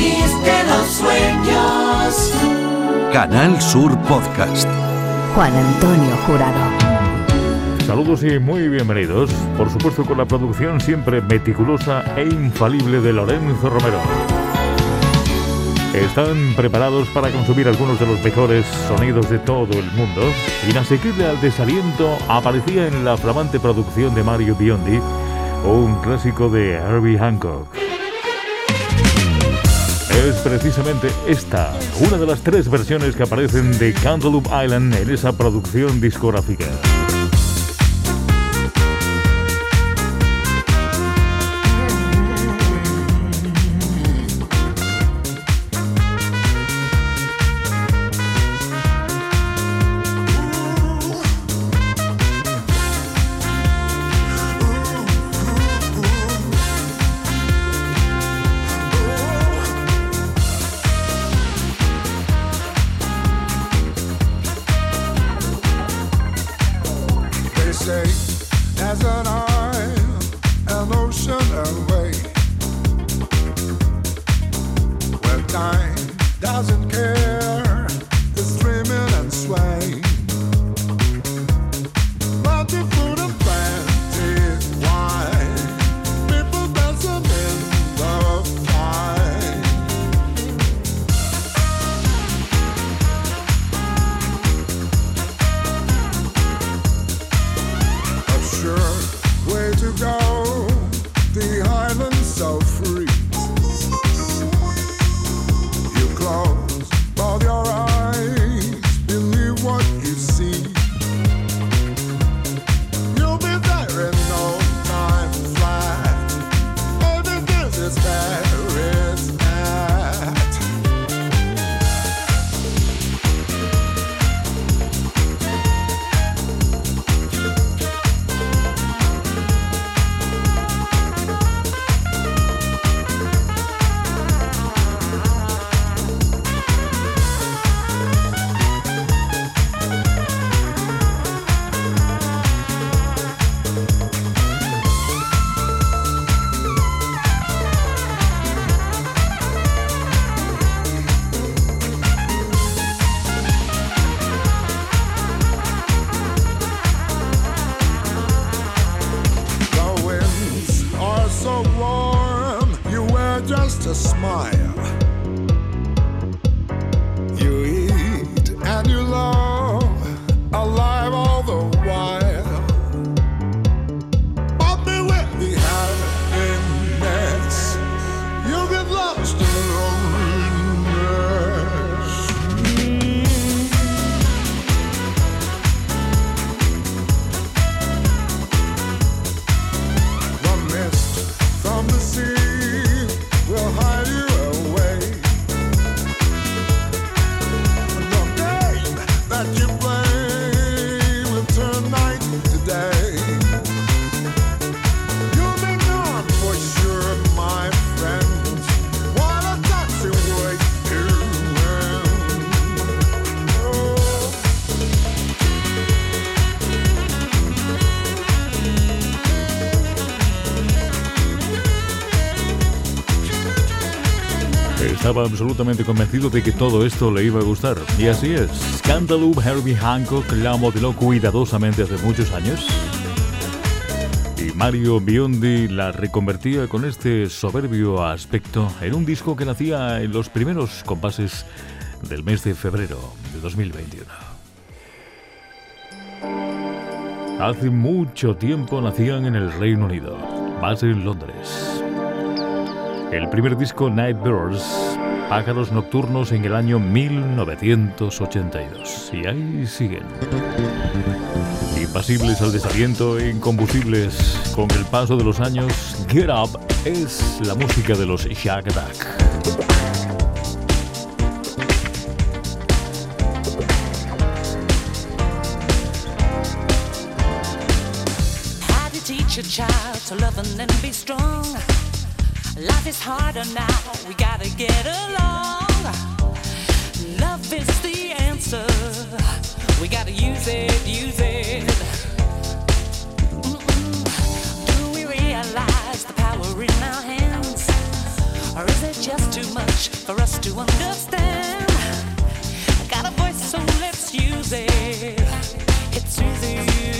país de los sueños. Canal Sur Podcast. Juan Antonio Jurado. Saludos y muy bienvenidos, por supuesto con la producción siempre meticulosa e infalible de Lorenzo Romero. Están preparados para consumir algunos de los mejores sonidos de todo el mundo. Inasequible al desaliento aparecía en la flamante producción de Mario Biondi, un clásico de Herbie Hancock. Es precisamente esta, una de las tres versiones que aparecen de Cantaloupe Island en esa producción discográfica. Estaba absolutamente convencido de que todo esto le iba a gustar. Y así es. Cantaloupe Herbie Hancock la modeló cuidadosamente hace muchos años. Y Mario Biondi la reconvertía con este soberbio aspecto en un disco que nacía en los primeros compases del mes de febrero de 2021. Hace mucho tiempo nacían en el Reino Unido, base en Londres. El primer disco Night Birds Pájaros Nocturnos en el año 1982. Y ahí siguen. Impasibles al desaliento e incombustibles con el paso de los años, Get Up es la música de los Shack Attack. Life is harder now, we gotta get along. Love is the answer, we gotta use it, use it. Mm-mm. Do we realize the power in our hands? Or is it just too much for us to understand? Got a voice, so let's use it. It's easy.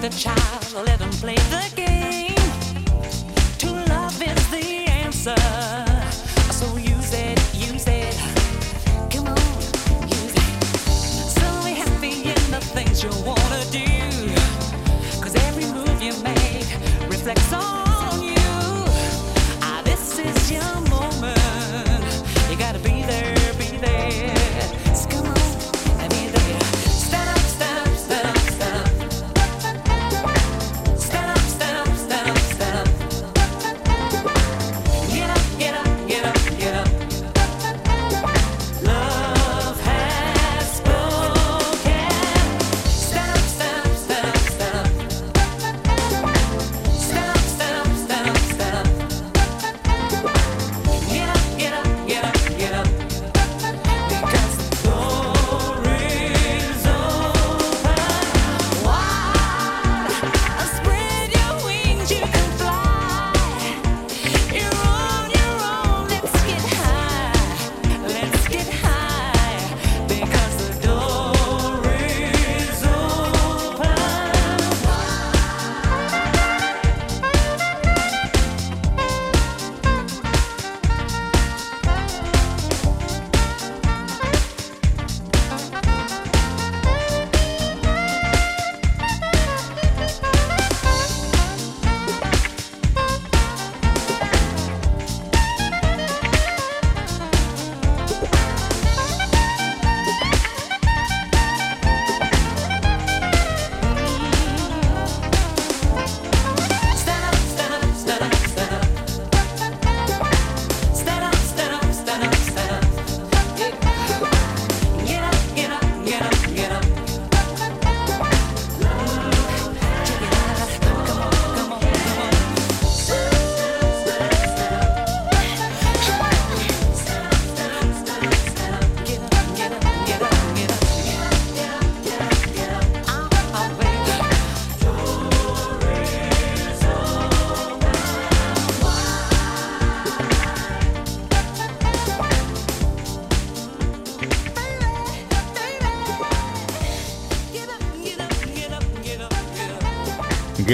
The child let him play the game?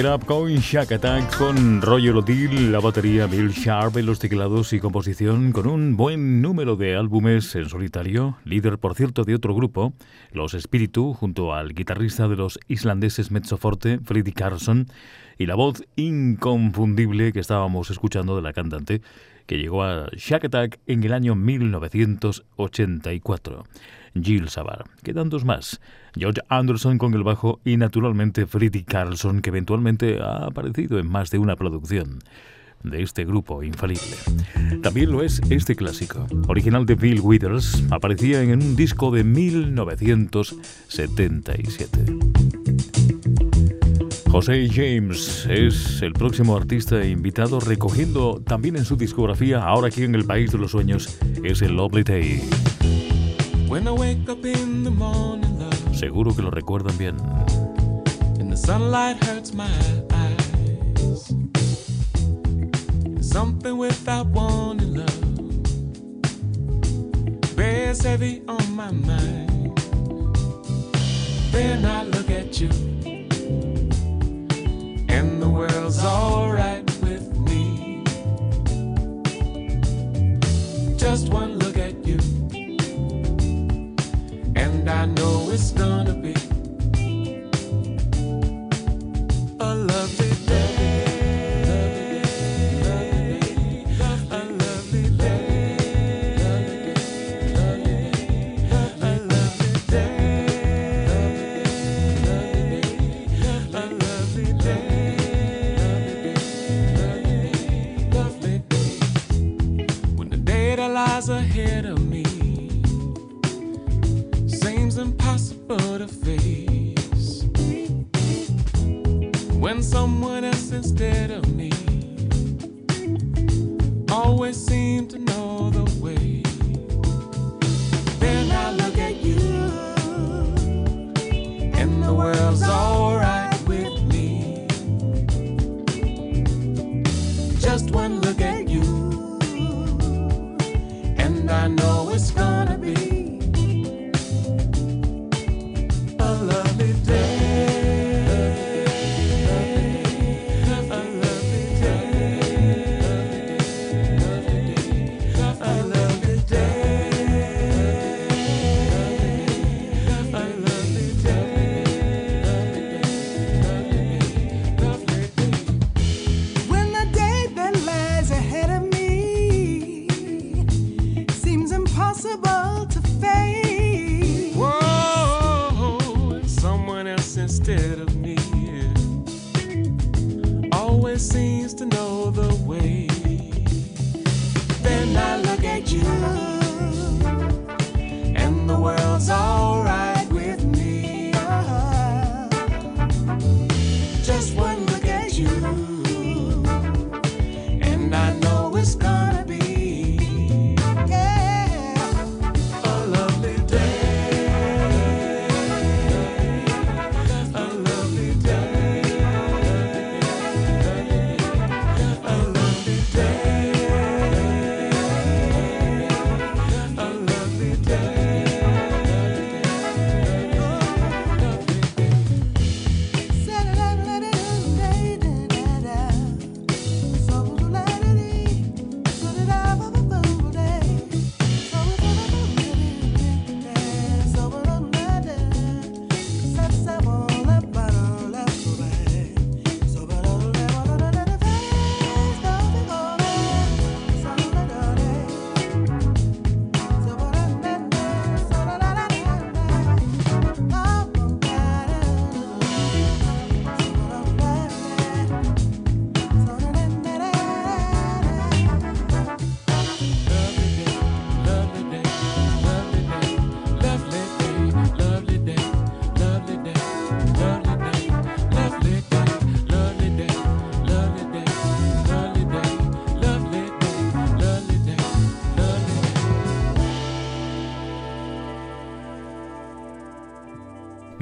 Con Shack Attack, con Roger O'Dell, la batería Bill Sharp en los teclados y composición, con un buen número de álbumes en solitario, líder por cierto de otro grupo, Los Espíritu, junto al guitarrista de los islandeses Mezzoforte, Freddie Carlson, y la voz inconfundible que estábamos escuchando de la cantante, que llegó a Shack Attack en el año 1984. Jill Savar. Quedan dos más. George Anderson con el bajo y naturalmente Freddie Carlson, que eventualmente ha aparecido en más de una producción de este grupo infalible. También lo es este clásico, original de Bill Withers, aparecía en un disco de 1977. José James es el próximo artista invitado recogiendo también en su discografía, ahora aquí en el País de los Sueños, es el Lovely Day. When I wake up in the morning, love, Seguro que lo recuerdan bien. and the sunlight hurts my eyes. Something without warning, love, bears heavy on my mind. Then I look at you, and the world's alright with me. Just one look it's gonna be instead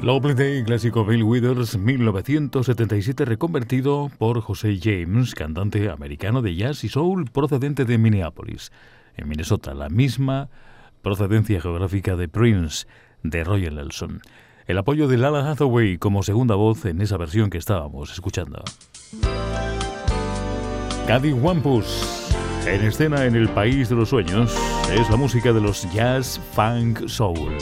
Lovely Day, clásico Bill Withers, 1977, reconvertido por José James, cantante americano de jazz y soul procedente de Minneapolis, en Minnesota, la misma procedencia geográfica de Prince, de Royal Nelson. El apoyo de Lala Hathaway como segunda voz en esa versión que estábamos escuchando. Caddy Wampus, en escena en el país de los sueños, es la música de los jazz, funk, soul.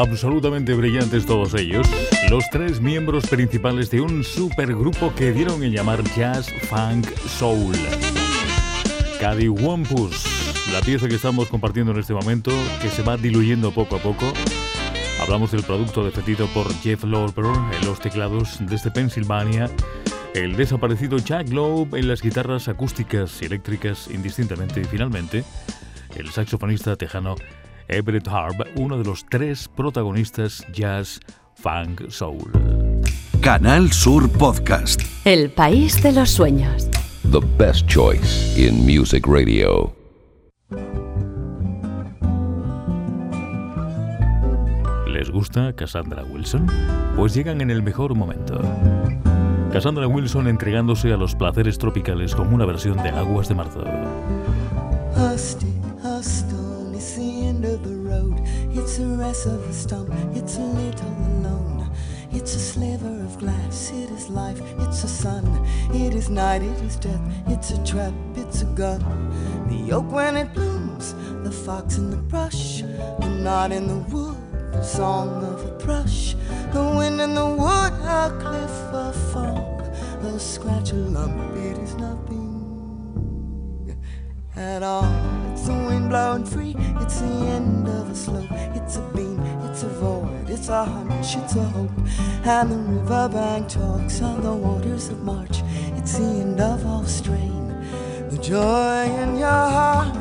Absolutamente brillantes todos ellos, los tres miembros principales de un supergrupo que dieron en llamar Jazz Funk Soul. Wampus, la pieza que estamos compartiendo en este momento, que se va diluyendo poco a poco. Hablamos del producto defendido por Jeff Lorber en los teclados desde Pensilvania, el desaparecido Jack Loeb en las guitarras acústicas y eléctricas indistintamente y finalmente el saxofonista tejano Everett Harb, uno de los tres protagonistas jazz, funk, soul. Canal Sur Podcast. El país de los sueños. The best choice in music radio. ¿Les gusta Cassandra Wilson? Pues llegan en el mejor momento. Cassandra Wilson entregándose a los placeres tropicales como una versión de Aguas de Marzo. It's of a stump, it's a little alone. It's a sliver of glass, it is life, it's a sun, it is night, it is death, it's a trap, it's a gun. The oak when it blooms, the fox in the brush, the knot in the wood, the song of a thrush, the wind in the wood, a cliff, a fog, a scratch, a lump, it is nothing at all. It's the wind blowing free, it's the end of a slope, it's a beam, it's a void, it's a hunch, it's a hope. And the riverbank talks on the waters of March, it's the end of all strain, the joy in your heart.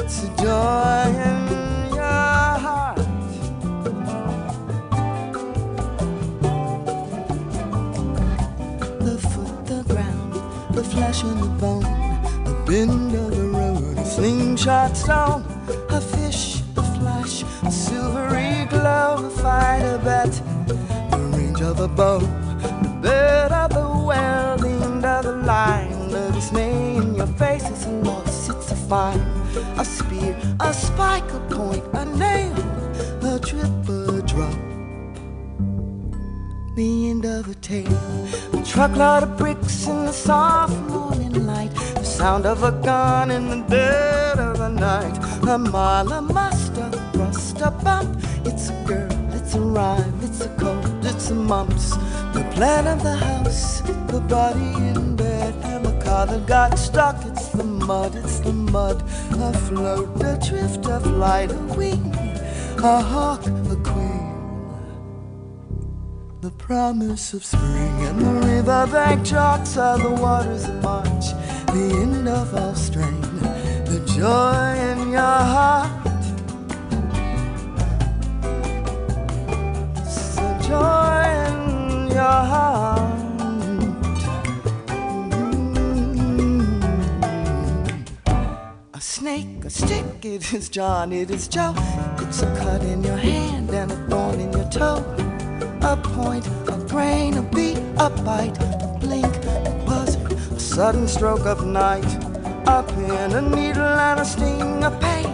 It's a joy in your heart. The foot, the ground, the flesh and the bone, the bend of the road, a slingshot stone, a fish, a flash, a silvery glow, a fight, a the range of a bow, the bed of the well, the end of the line, the dismay in your face, it's a loss, it's a fine, a spear, a spike, a point, a nail, a drip, a drop the end of a tale. A truckload of bricks in the soft morning light. Sound of a gun in the dead of the night. A mile, a muster, a thrust, a bump. It's a girl, it's a rhyme, it's a cold, it's a mumps. The plan of the house, the body in bed, and the car that got stuck. It's the mud, it's the mud. A float, a drift, a flight, a wing, a hawk, a queen the promise of spring and the riverbank chalks are the waters of March, the end of all strain, the joy in your heart. The joy in your heart. Mm. A snake, a stick, it is John, it is Joe. It's a cut in your hand and a thorn in your toe a point, a grain, a beat, a bite, sudden stroke of night, a pin, a needle, and a sting, a pain,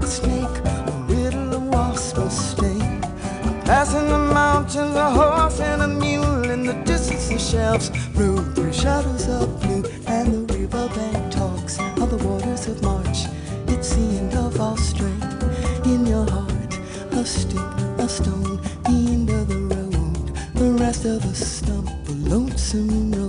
a snake, a riddle, a wasp, a sting. A pass in the mountains, a horse and a mule in the distance, the shelves, room, three shadows of blue, and the riverbank talks of the waters of March. It's the end of all strength in your heart, a stick, a stone, the end of the road, the rest of a stump, a lonesome road,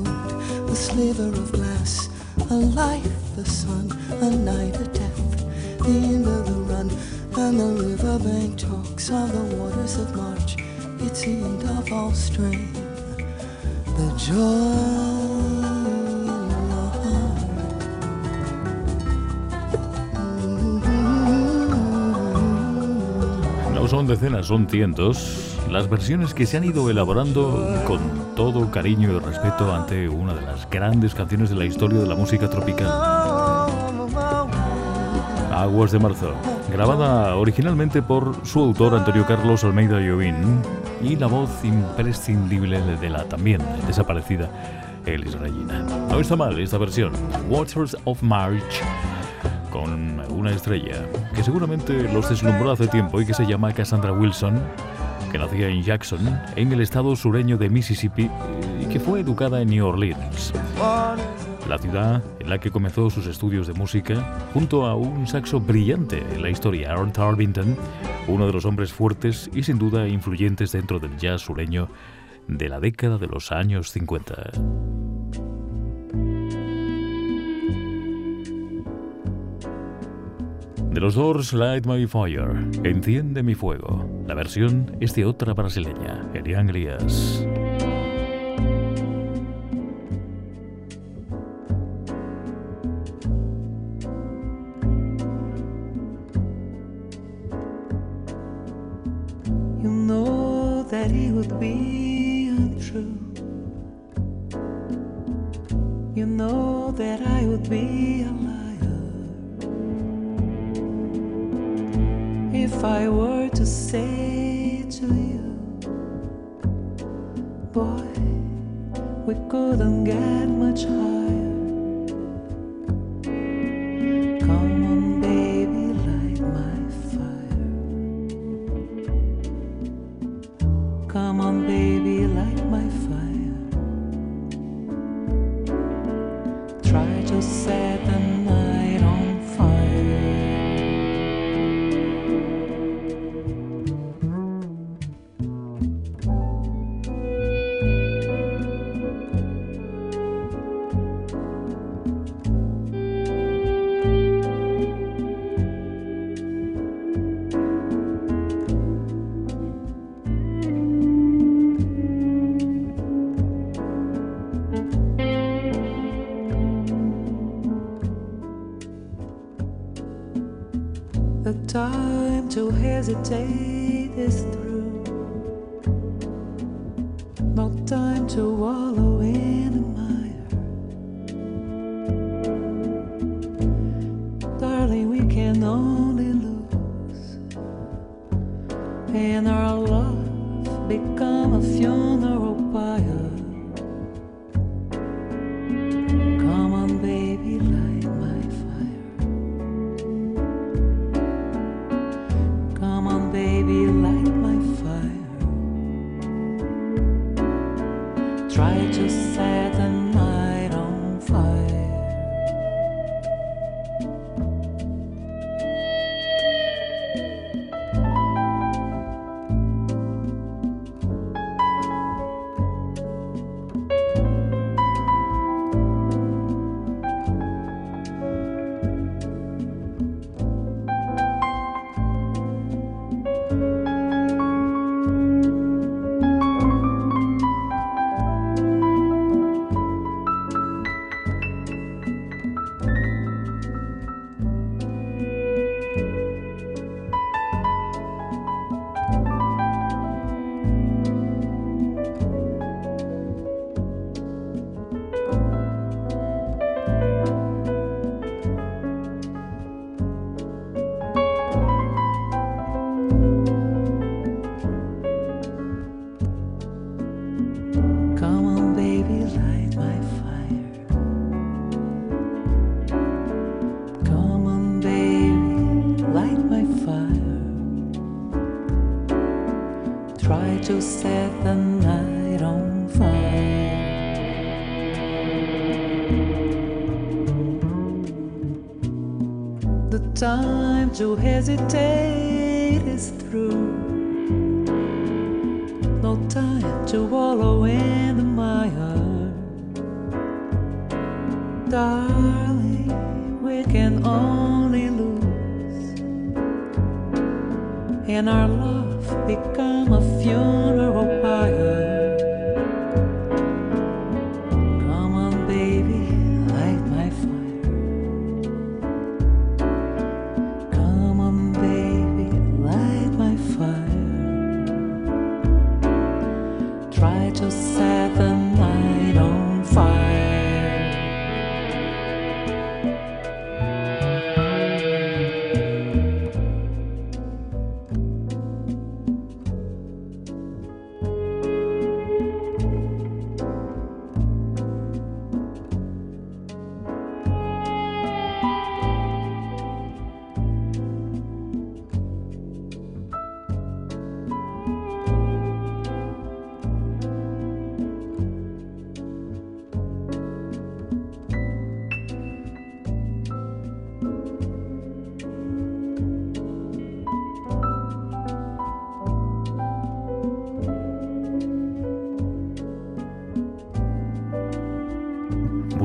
a sliver of glass, a life, a sun, a night, a death, the end of the run, and the riverbank talks of the waters of March. It's the end of all strain, the joy. Son decenas, son cientos las versiones que se han ido elaborando con todo cariño y respeto ante una de las grandes canciones de la historia de la música tropical. Aguas de Marzo, grabada originalmente por su autor Antonio Carlos Almeida Llovín y la voz imprescindible de la también desaparecida Elis Regina. No está mal esta versión, Waters of March, con una estrella que seguramente los deslumbró hace tiempo y que se llama Cassandra Wilson, que nacía en Jackson, en el estado sureño de Mississippi y que fue educada en New Orleans. la ciudad en la que comenzó sus estudios de música, junto a un saxo brillante en la historia, Aaron Tarvington, uno de los hombres fuertes y sin duda influyentes dentro del jazz sureño de la década de los años 50. De los Doors Light My Fire, Enciende mi fuego. La versión es de otra brasileña, Elian Elias. Be if I were to say to you, boy, we couldn't get much higher. Come on, baby, light my fire. Come on, baby, light my fire. To hesitate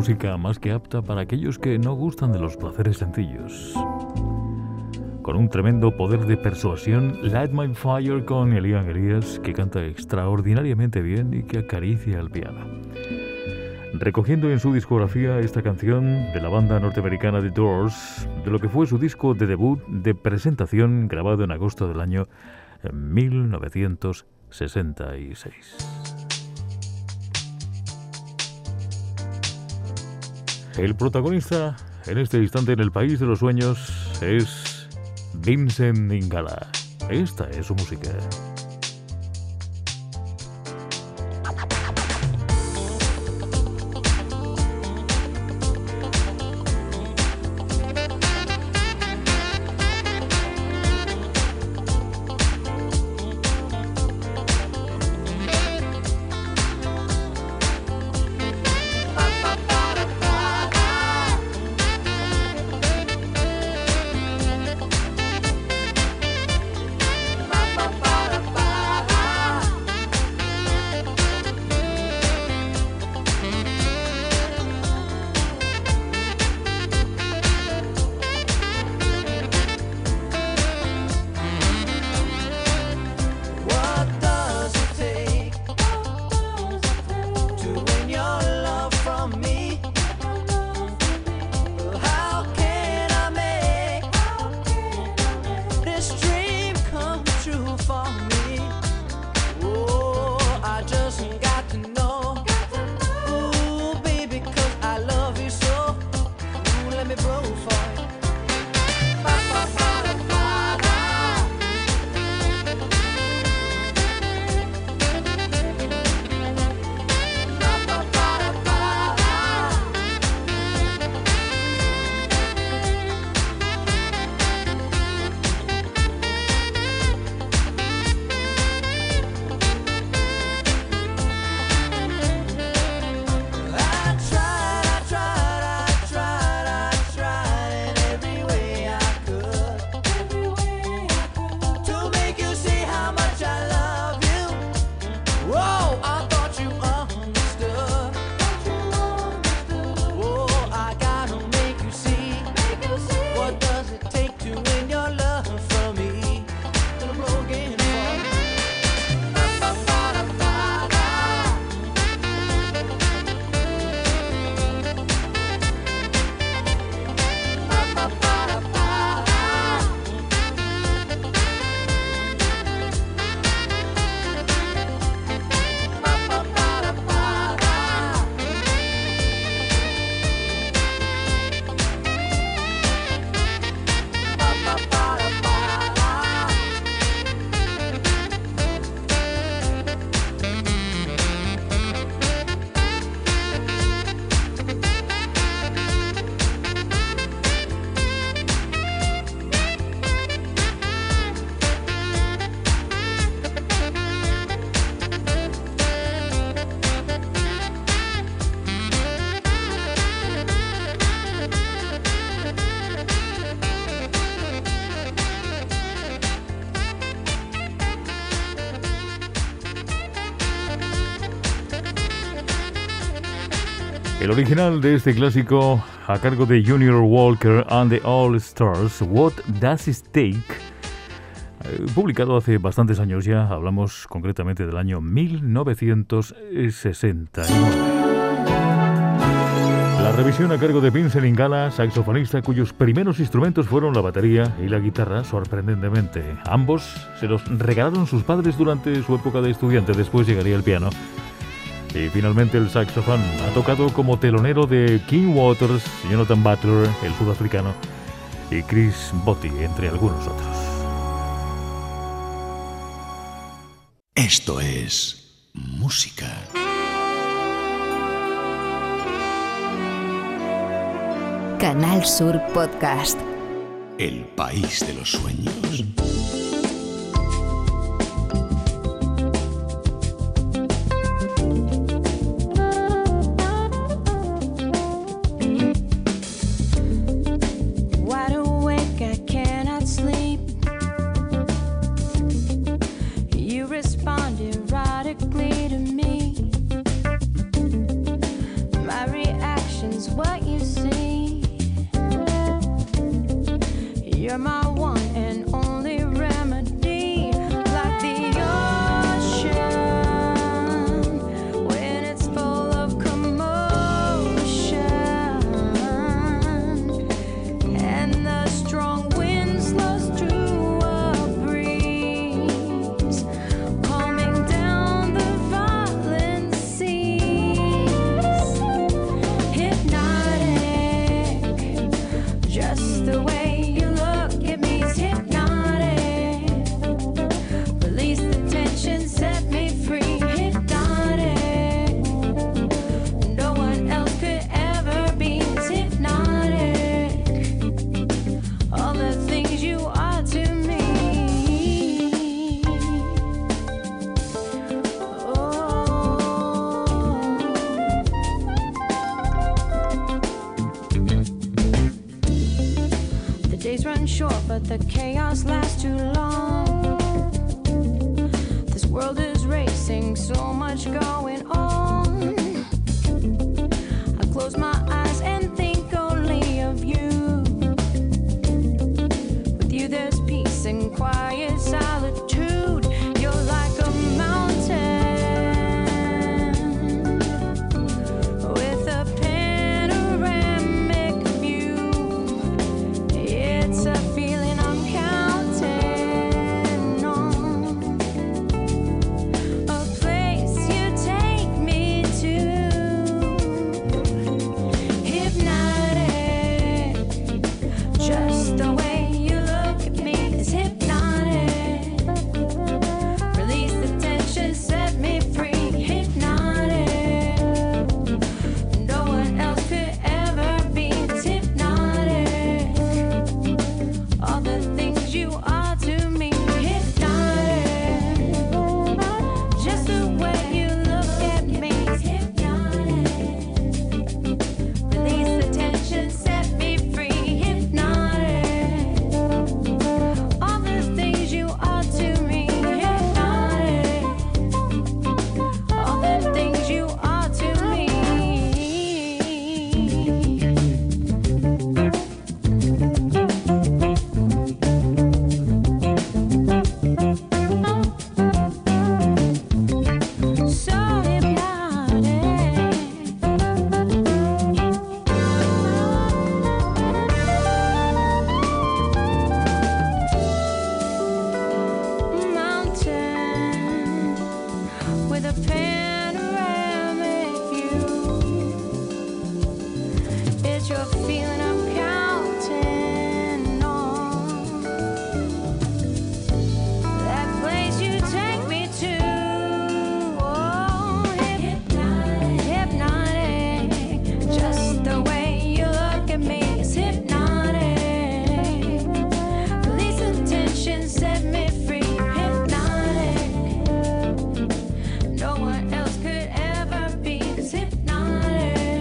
música más que apta para aquellos que no gustan de los placeres sencillos. Con un tremendo poder de persuasión, Light My Fire con Elian Elias, que canta extraordinariamente bien y que acaricia el piano. Recogiendo en su discografía esta canción de la banda norteamericana The Doors, de lo que fue su disco de debut de presentación grabado en agosto del año 1966. El protagonista en este instante en el país de los sueños es Vincent Ingala. Esta es su música. El original de este clásico, a cargo de Junior Walker and the All Stars, What Does It Take? Eh, publicado hace bastantes años ya, hablamos concretamente del año 1969. La revisión a cargo de Vincent Ingala, saxofonista cuyos primeros instrumentos fueron la batería y la guitarra, sorprendentemente. Ambos se los regalaron sus padres durante su época de estudiante, después llegaría el piano. Y finalmente el saxofón ha tocado como telonero de King Waters, Jonathan Butler, el sudafricano, y Chris Botti, entre algunos otros. Esto es música. Canal Sur Podcast. El país de los sueños. Okay.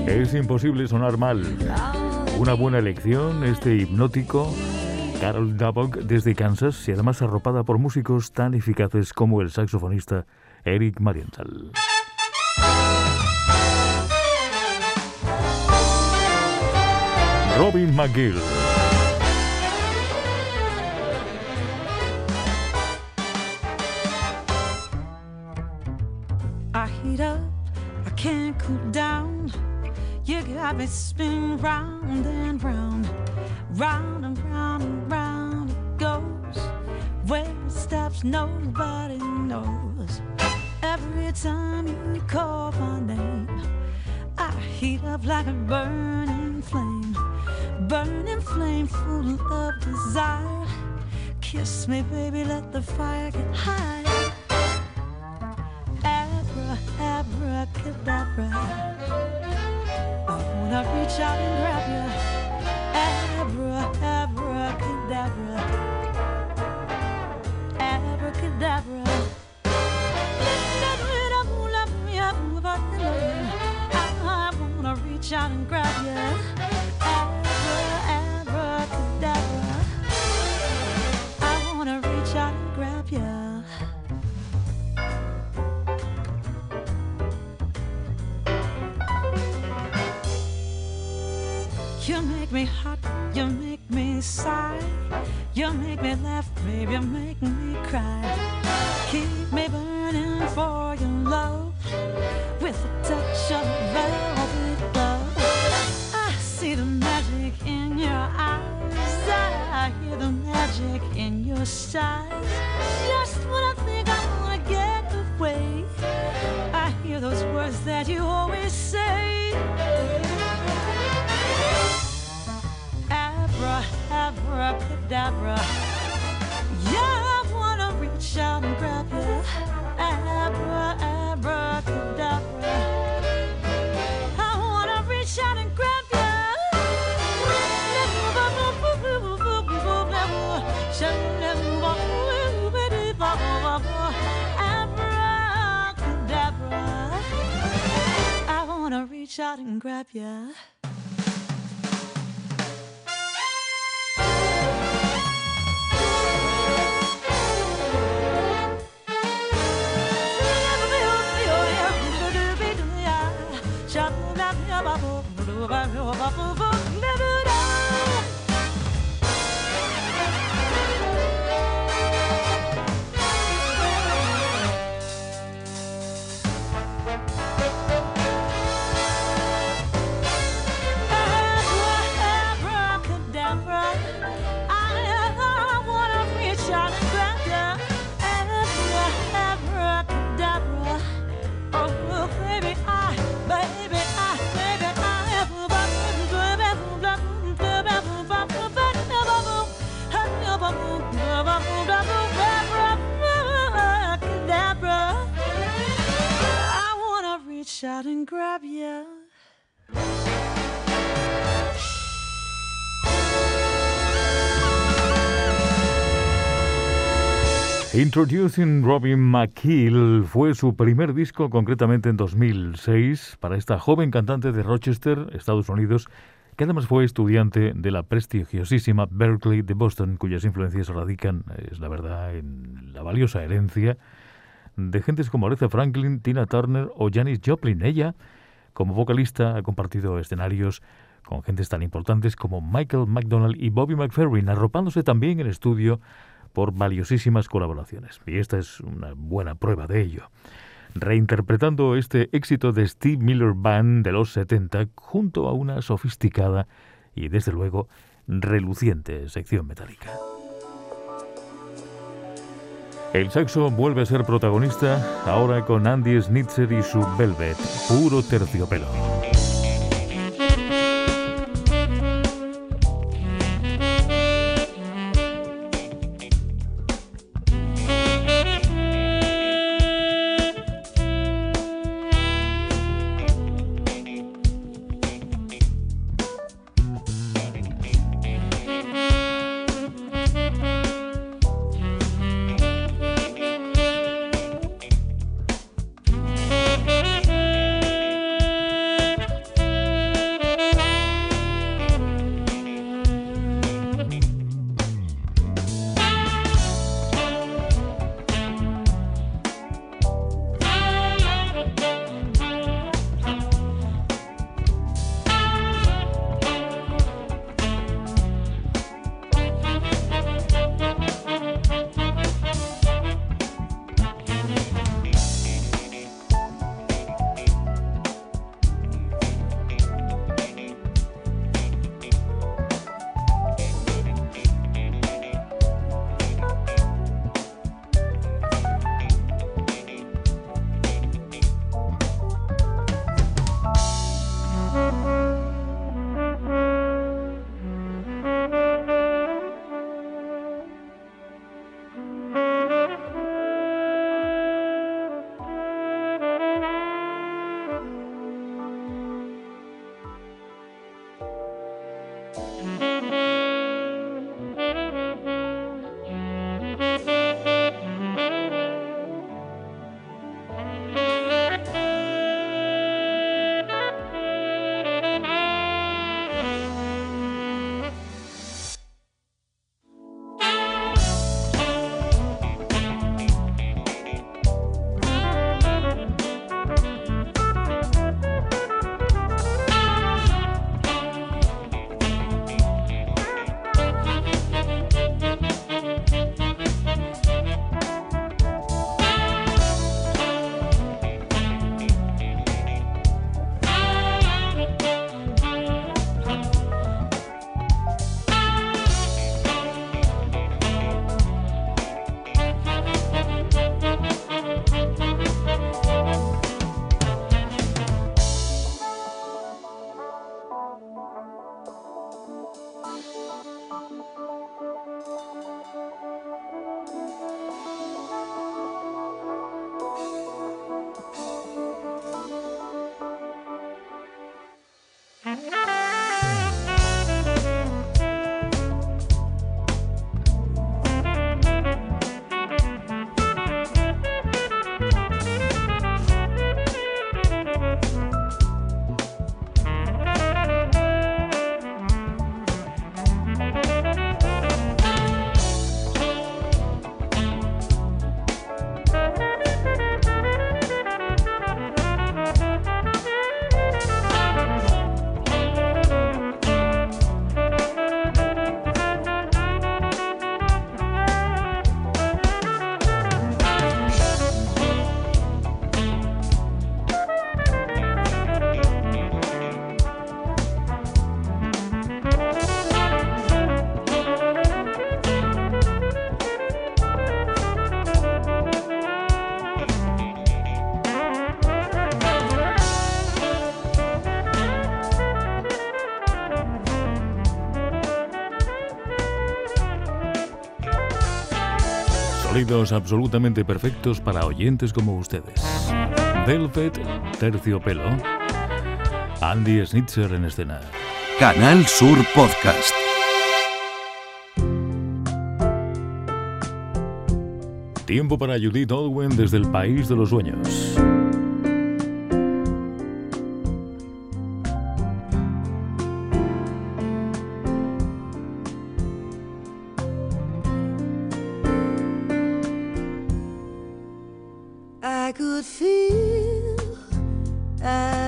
Es imposible sonar mal. Una buena elección, este hipnótico. Carol Dabok desde Kansas y además arropada por músicos tan eficaces como el saxofonista Eric Marienthal. Robin McGill. we spin round and round, round and round and round it goes. Where it stops, nobody knows. Every time you call my name, I heat up like a burning flame, burning flame full of desire. Kiss me, baby, let the fire get high. reach out and grab ya, abracadabra. Abracadabra. I wanna reach out and grab ya. Sigh. You make me laugh, baby, you make me cry. Keep me burning for your love with a touch of velvet glove. I see the magic in your eyes. I hear the magic in your sighs. Just when I think I wanna get away, I hear those words that you always say. Abracadabra. Yeah, I wanna reach out and grab you. Abra, abracadabra. I wanna reach out and grab you. Abracadabra. I wanna reach out and grab. Introducing Robin McKeel fue su primer disco, concretamente en 2006, para esta joven cantante de Rochester, Estados Unidos, que además fue estudiante de la prestigiosísima Berkeley de Boston, cuyas influencias radican, es la verdad, en la valiosa herencia de gentes como Aretha Franklin, Tina Turner o Janis Joplin. Ella, como vocalista, ha compartido escenarios con gentes tan importantes como Michael McDonald y Bobby McFerrin, arropándose también en estudio por valiosísimas colaboraciones. Y esta es una buena prueba de ello. Reinterpretando este éxito de Steve Miller Band de los 70 junto a una sofisticada y desde luego reluciente sección metálica. El saxo vuelve a ser protagonista ahora con Andy Snitzer y su Velvet, puro terciopelo. Sonidos absolutamente perfectos para oyentes como ustedes. Velvet, Terciopelo. Andy Snitzer en escena. Canal Sur Podcast. Tiempo para Judith Owen desde el País de los Sueños.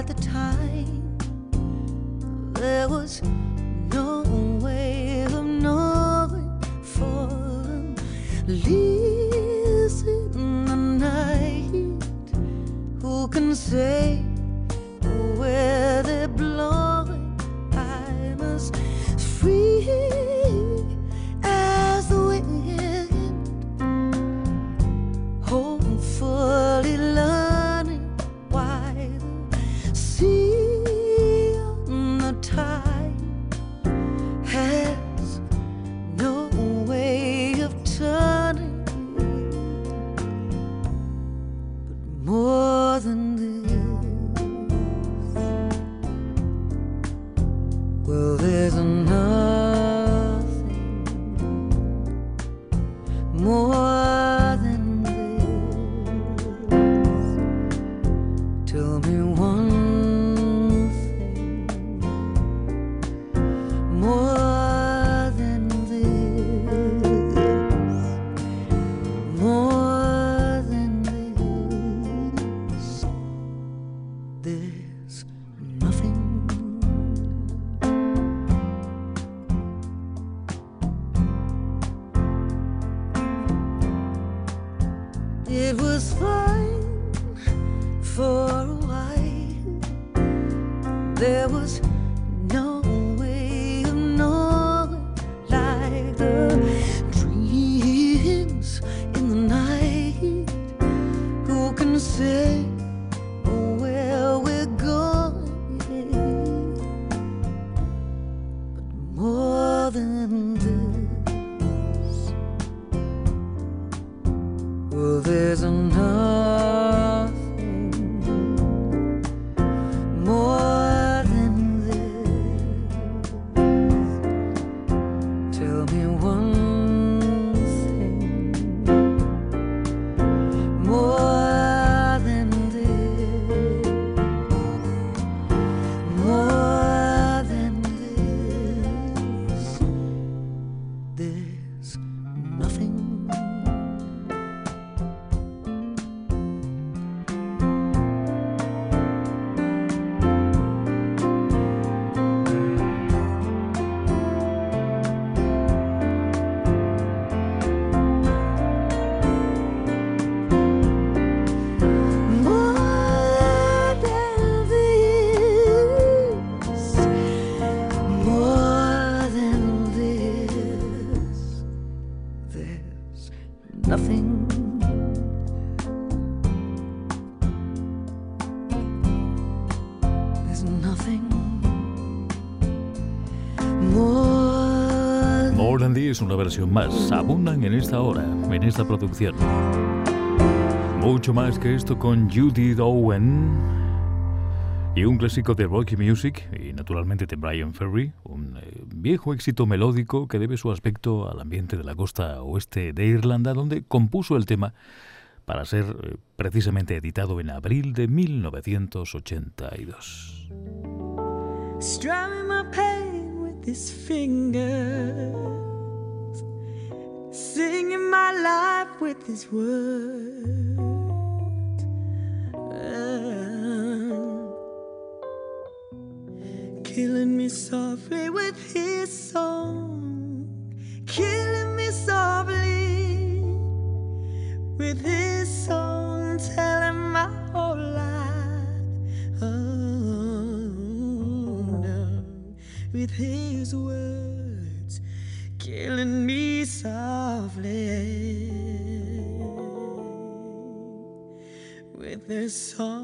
The time there was no way of knowing for them leaves in the night. Who can say more than this, well, there's nothing más. Abundan en esta hora, en esta producción. Mucho más que esto con Judith Owen. Y un clásico de Rocky Music, y naturalmente de Brian Ferry, un eh, viejo éxito melódico que debe su aspecto al ambiente de la costa oeste de Irlanda, donde compuso el tema para ser eh, precisamente editado en abril de 1982. With his words. Killing me softly with his song, killing me softly with his song, telling my whole life. Oh, no, with his words, killing me softly song.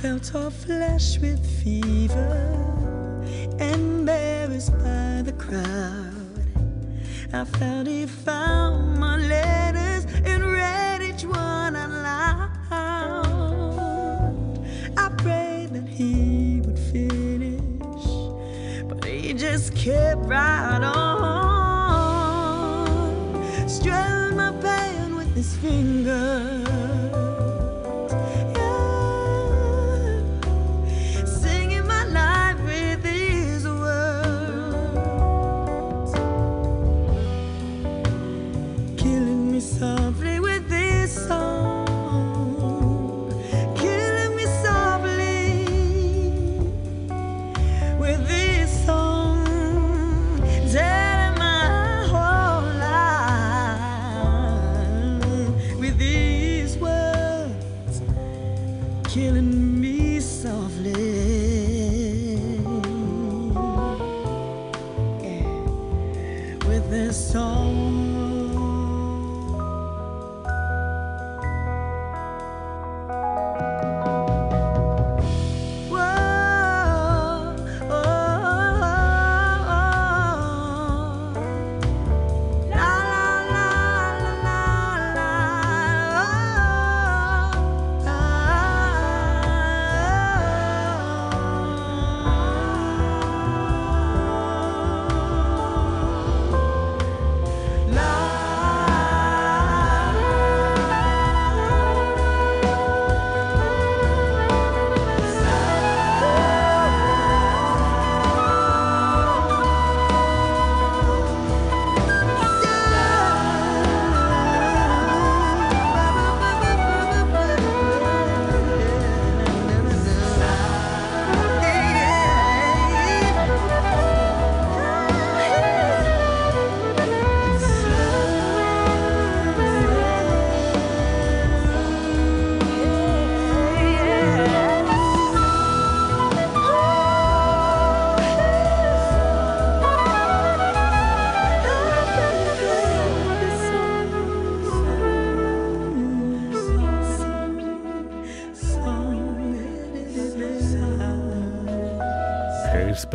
felt her flesh with fever, embarrassed by the crowd. I felt he found.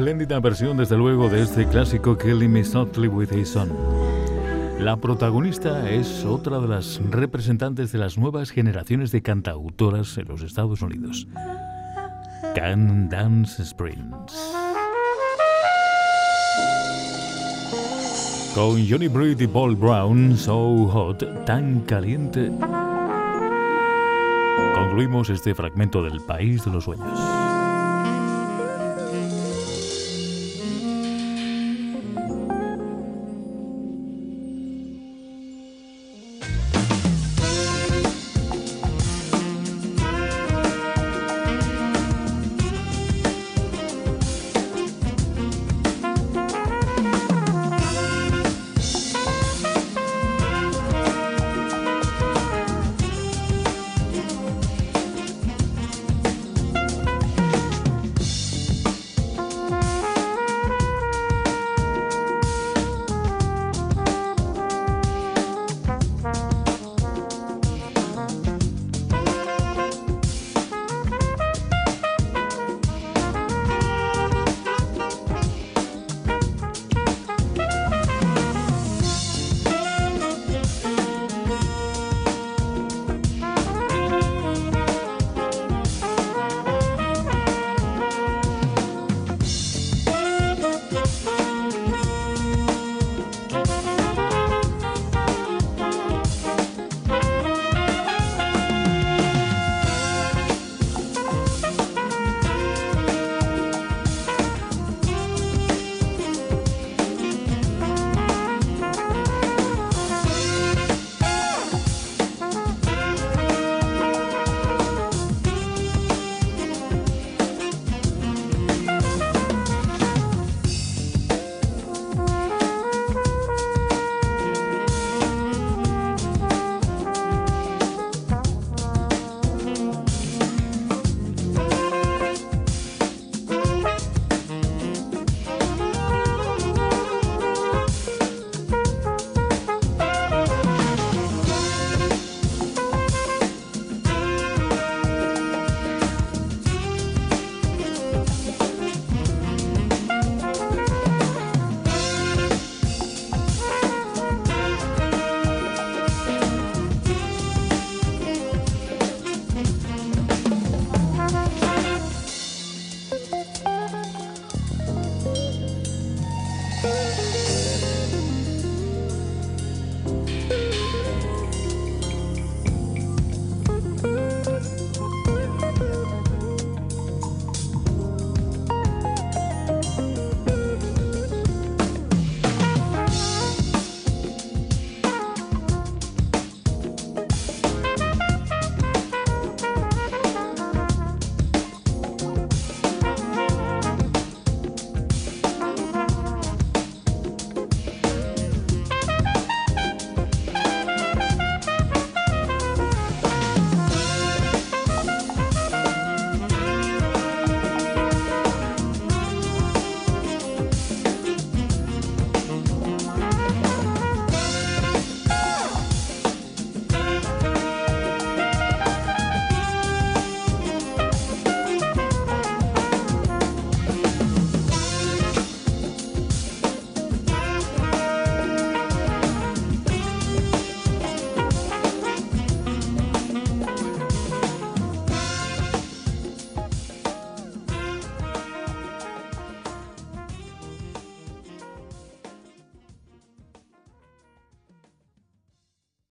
espléndida versión, desde luego, de este clásico Killing Me Softly with His Son. La protagonista es otra de las representantes de las nuevas generaciones de cantautoras en los Estados Unidos, Can Dance Springs. Con Johnny Britt y Paul Brown, So Hot, tan caliente, concluimos este fragmento del País de los Sueños.